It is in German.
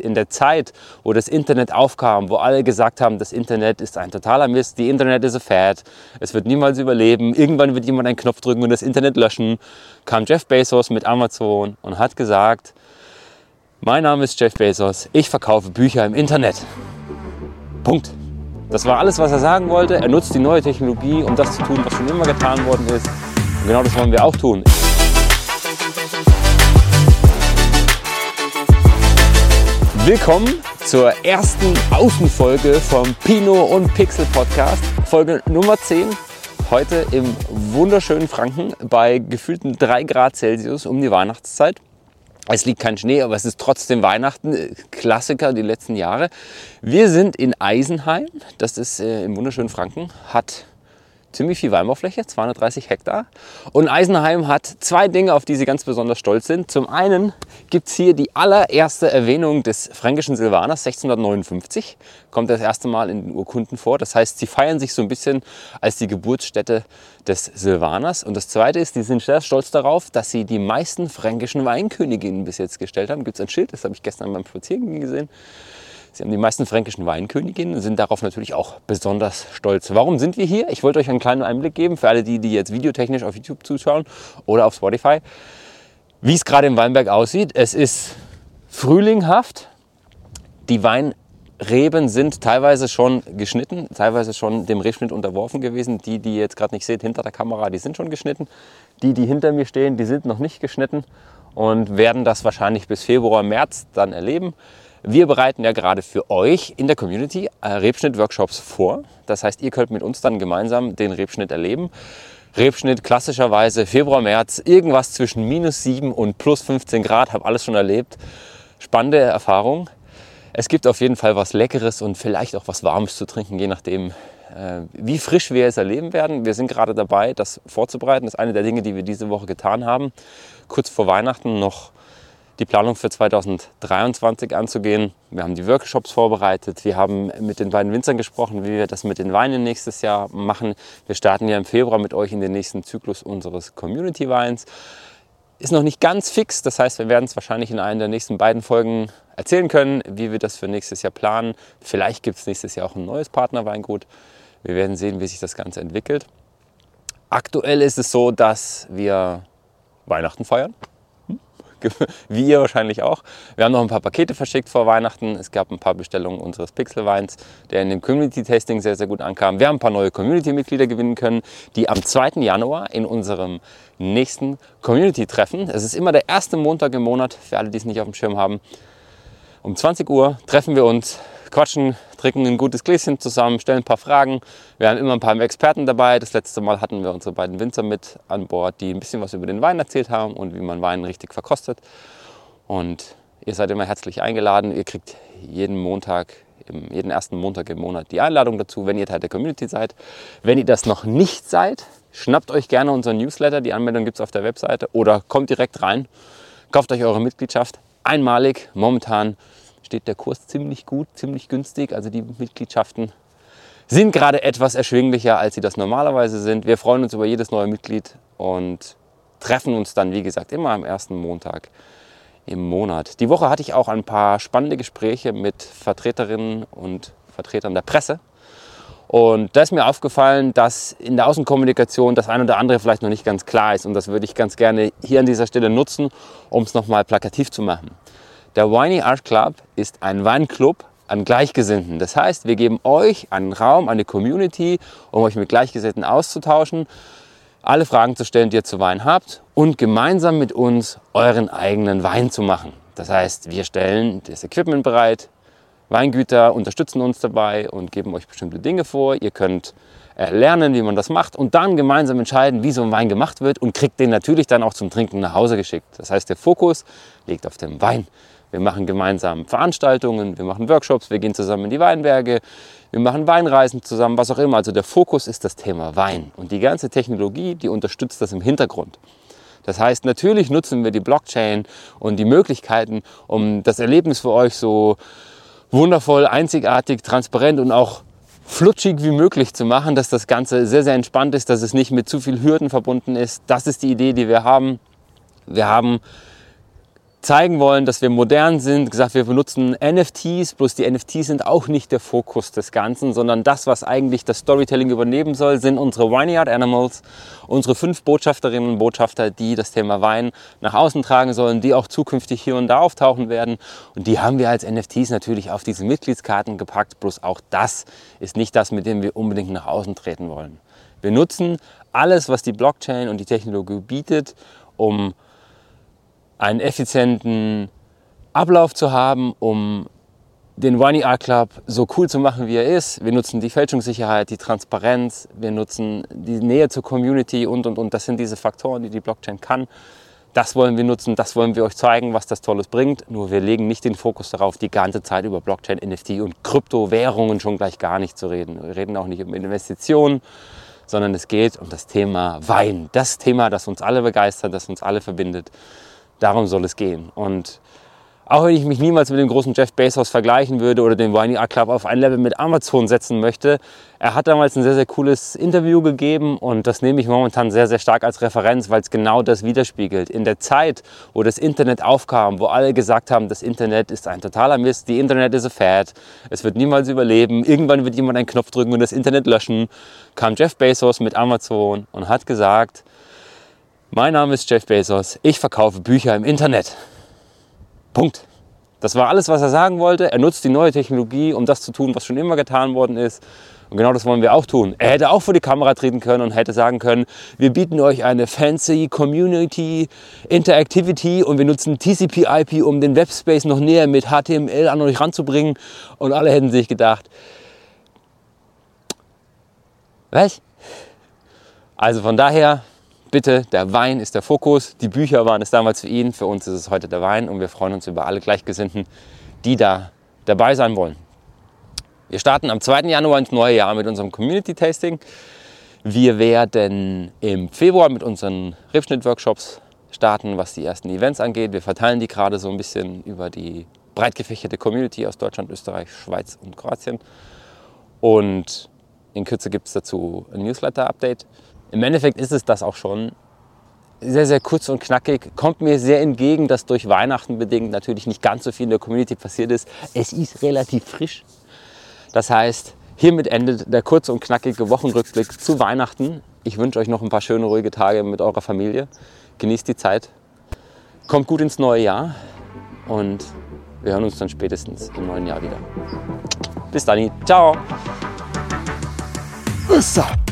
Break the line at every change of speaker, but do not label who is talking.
In der Zeit, wo das Internet aufkam, wo alle gesagt haben, das Internet ist ein totaler Mist, die Internet ist a fad, es wird niemals überleben, irgendwann wird jemand einen Knopf drücken und das Internet löschen, kam Jeff Bezos mit Amazon und hat gesagt, mein Name ist Jeff Bezos, ich verkaufe Bücher im Internet. Punkt. Das war alles, was er sagen wollte. Er nutzt die neue Technologie, um das zu tun, was schon immer getan worden ist. Und genau das wollen wir auch tun. Willkommen zur ersten Außenfolge vom Pino und Pixel Podcast, Folge Nummer 10. Heute im wunderschönen Franken bei gefühlten 3 Grad Celsius um die Weihnachtszeit. Es liegt kein Schnee, aber es ist trotzdem Weihnachten. Klassiker die letzten Jahre. Wir sind in Eisenheim, das ist äh, im wunderschönen Franken, hat ziemlich viel Weinbaufläche, 230 Hektar. Und Eisenheim hat zwei Dinge, auf die sie ganz besonders stolz sind. Zum einen gibt es hier die allererste Erwähnung des fränkischen Silvaners 1659. Kommt das erste Mal in den Urkunden vor. Das heißt, sie feiern sich so ein bisschen als die Geburtsstätte des Silvaners. Und das zweite ist, die sind sehr stolz darauf, dass sie die meisten fränkischen Weinköniginnen bis jetzt gestellt haben. Gibt es ein Schild, das habe ich gestern beim Spaziergehen gesehen. Sie haben die meisten fränkischen Weinköniginnen und sind darauf natürlich auch besonders stolz. Warum sind wir hier? Ich wollte euch einen kleinen Einblick geben für alle die, die jetzt videotechnisch auf YouTube zuschauen oder auf Spotify, wie es gerade im Weinberg aussieht. Es ist frühlinghaft. Die Weinreben sind teilweise schon geschnitten, teilweise schon dem Rebschnitt unterworfen gewesen. Die, die ihr jetzt gerade nicht seht hinter der Kamera, die sind schon geschnitten. Die, die hinter mir stehen, die sind noch nicht geschnitten und werden das wahrscheinlich bis Februar, März dann erleben. Wir bereiten ja gerade für euch in der Community äh, Rebschnitt-Workshops vor. Das heißt, ihr könnt mit uns dann gemeinsam den Rebschnitt erleben. Rebschnitt klassischerweise Februar, März, irgendwas zwischen minus 7 und plus 15 Grad, habe alles schon erlebt. Spannende Erfahrung. Es gibt auf jeden Fall was Leckeres und vielleicht auch was Warmes zu trinken, je nachdem, äh, wie frisch wir es erleben werden. Wir sind gerade dabei, das vorzubereiten. Das ist eine der Dinge, die wir diese Woche getan haben. Kurz vor Weihnachten noch die Planung für 2023 anzugehen. Wir haben die Workshops vorbereitet. Wir haben mit den beiden Winzern gesprochen, wie wir das mit den Weinen nächstes Jahr machen. Wir starten ja im Februar mit euch in den nächsten Zyklus unseres Community Weins. Ist noch nicht ganz fix, das heißt, wir werden es wahrscheinlich in einer der nächsten beiden Folgen erzählen können, wie wir das für nächstes Jahr planen. Vielleicht gibt es nächstes Jahr auch ein neues Partnerweingut. Wir werden sehen, wie sich das Ganze entwickelt. Aktuell ist es so, dass wir Weihnachten feiern. wie ihr wahrscheinlich auch. Wir haben noch ein paar Pakete verschickt vor Weihnachten. Es gab ein paar Bestellungen unseres Pixelweins, der in dem Community-Tasting sehr, sehr gut ankam. Wir haben ein paar neue Community-Mitglieder gewinnen können, die am 2. Januar in unserem nächsten Community-Treffen, es ist immer der erste Montag im Monat, für alle, die es nicht auf dem Schirm haben, um 20 Uhr treffen wir uns quatschen, trinken ein gutes Gläschen zusammen, stellen ein paar Fragen. Wir haben immer ein paar Experten dabei. Das letzte Mal hatten wir unsere beiden Winzer mit an Bord, die ein bisschen was über den Wein erzählt haben und wie man Wein richtig verkostet. Und ihr seid immer herzlich eingeladen. Ihr kriegt jeden Montag, jeden ersten Montag im Monat die Einladung dazu, wenn ihr Teil der Community seid. Wenn ihr das noch nicht seid, schnappt euch gerne unseren Newsletter. Die Anmeldung gibt es auf der Webseite oder kommt direkt rein. Kauft euch eure Mitgliedschaft. Einmalig, momentan steht der Kurs ziemlich gut, ziemlich günstig. Also die Mitgliedschaften sind gerade etwas erschwinglicher, als sie das normalerweise sind. Wir freuen uns über jedes neue Mitglied und treffen uns dann, wie gesagt, immer am ersten Montag im Monat. Die Woche hatte ich auch ein paar spannende Gespräche mit Vertreterinnen und Vertretern der Presse. Und da ist mir aufgefallen, dass in der Außenkommunikation das eine oder andere vielleicht noch nicht ganz klar ist. Und das würde ich ganz gerne hier an dieser Stelle nutzen, um es nochmal plakativ zu machen. Der Winey Art Club ist ein Weinclub an Gleichgesinnten. Das heißt, wir geben euch einen Raum, eine Community, um euch mit Gleichgesinnten auszutauschen, alle Fragen zu stellen, die ihr zu Wein habt und gemeinsam mit uns euren eigenen Wein zu machen. Das heißt, wir stellen das Equipment bereit, Weingüter unterstützen uns dabei und geben euch bestimmte Dinge vor. Ihr könnt äh, lernen, wie man das macht und dann gemeinsam entscheiden, wie so ein Wein gemacht wird und kriegt den natürlich dann auch zum Trinken nach Hause geschickt. Das heißt, der Fokus liegt auf dem Wein. Wir machen gemeinsam Veranstaltungen, wir machen Workshops, wir gehen zusammen in die Weinberge, wir machen Weinreisen zusammen, was auch immer. Also der Fokus ist das Thema Wein. Und die ganze Technologie, die unterstützt das im Hintergrund. Das heißt, natürlich nutzen wir die Blockchain und die Möglichkeiten, um das Erlebnis für euch so wundervoll, einzigartig, transparent und auch flutschig wie möglich zu machen, dass das Ganze sehr, sehr entspannt ist, dass es nicht mit zu viel Hürden verbunden ist. Das ist die Idee, die wir haben. Wir haben zeigen wollen, dass wir modern sind, gesagt, wir benutzen NFTs, bloß die NFTs sind auch nicht der Fokus des Ganzen, sondern das, was eigentlich das Storytelling übernehmen soll, sind unsere Vineyard Animals, unsere fünf Botschafterinnen und Botschafter, die das Thema Wein nach außen tragen sollen, die auch zukünftig hier und da auftauchen werden. Und die haben wir als NFTs natürlich auf diese Mitgliedskarten gepackt, bloß auch das ist nicht das, mit dem wir unbedingt nach außen treten wollen. Wir nutzen alles, was die Blockchain und die Technologie bietet, um einen effizienten Ablauf zu haben, um den Wani Art Club so cool zu machen, wie er ist. Wir nutzen die Fälschungssicherheit, die Transparenz, wir nutzen die Nähe zur Community und, und, und. Das sind diese Faktoren, die die Blockchain kann. Das wollen wir nutzen, das wollen wir euch zeigen, was das Tolles bringt. Nur wir legen nicht den Fokus darauf, die ganze Zeit über Blockchain, NFT und Kryptowährungen schon gleich gar nicht zu reden. Wir reden auch nicht über Investitionen, sondern es geht um das Thema Wein. Das Thema, das uns alle begeistert, das uns alle verbindet. Darum soll es gehen. Und auch wenn ich mich niemals mit dem großen Jeff Bezos vergleichen würde oder den Winey Art Club auf ein Level mit Amazon setzen möchte, er hat damals ein sehr, sehr cooles Interview gegeben und das nehme ich momentan sehr, sehr stark als Referenz, weil es genau das widerspiegelt. In der Zeit, wo das Internet aufkam, wo alle gesagt haben, das Internet ist ein totaler Mist, die Internet ist a fad, es wird niemals überleben, irgendwann wird jemand einen Knopf drücken und das Internet löschen, kam Jeff Bezos mit Amazon und hat gesagt, mein Name ist Jeff Bezos. Ich verkaufe Bücher im Internet. Punkt. Das war alles, was er sagen wollte. Er nutzt die neue Technologie, um das zu tun, was schon immer getan worden ist. Und genau das wollen wir auch tun. Er hätte auch vor die Kamera treten können und hätte sagen können, wir bieten euch eine fancy Community Interactivity und wir nutzen TCP/IP, um den Webspace noch näher mit HTML an euch ranzubringen. Und alle hätten sich gedacht, was? Also von daher, bitte, der Wein ist der Fokus. Die Bücher waren es damals für ihn, für uns ist es heute der Wein und wir freuen uns über alle Gleichgesinnten, die da dabei sein wollen. Wir starten am 2. Januar ins neue Jahr mit unserem Community Tasting. Wir werden im Februar mit unseren Rebschnitt-Workshops starten, was die ersten Events angeht. Wir verteilen die gerade so ein bisschen über die breit gefächerte Community aus Deutschland, Österreich, Schweiz und Kroatien. Und in Kürze gibt es dazu ein Newsletter-Update. Im Endeffekt ist es das auch schon. Sehr, sehr kurz und knackig. Kommt mir sehr entgegen, dass durch Weihnachten bedingt natürlich nicht ganz so viel in der Community passiert ist. Es ist relativ frisch. Das heißt, hiermit endet der kurze und knackige Wochenrückblick zu Weihnachten. Ich wünsche euch noch ein paar schöne, ruhige Tage mit eurer Familie. Genießt die Zeit. Kommt gut ins neue Jahr. Und wir hören uns dann spätestens im neuen Jahr wieder. Bis dann. Ciao.
What's up?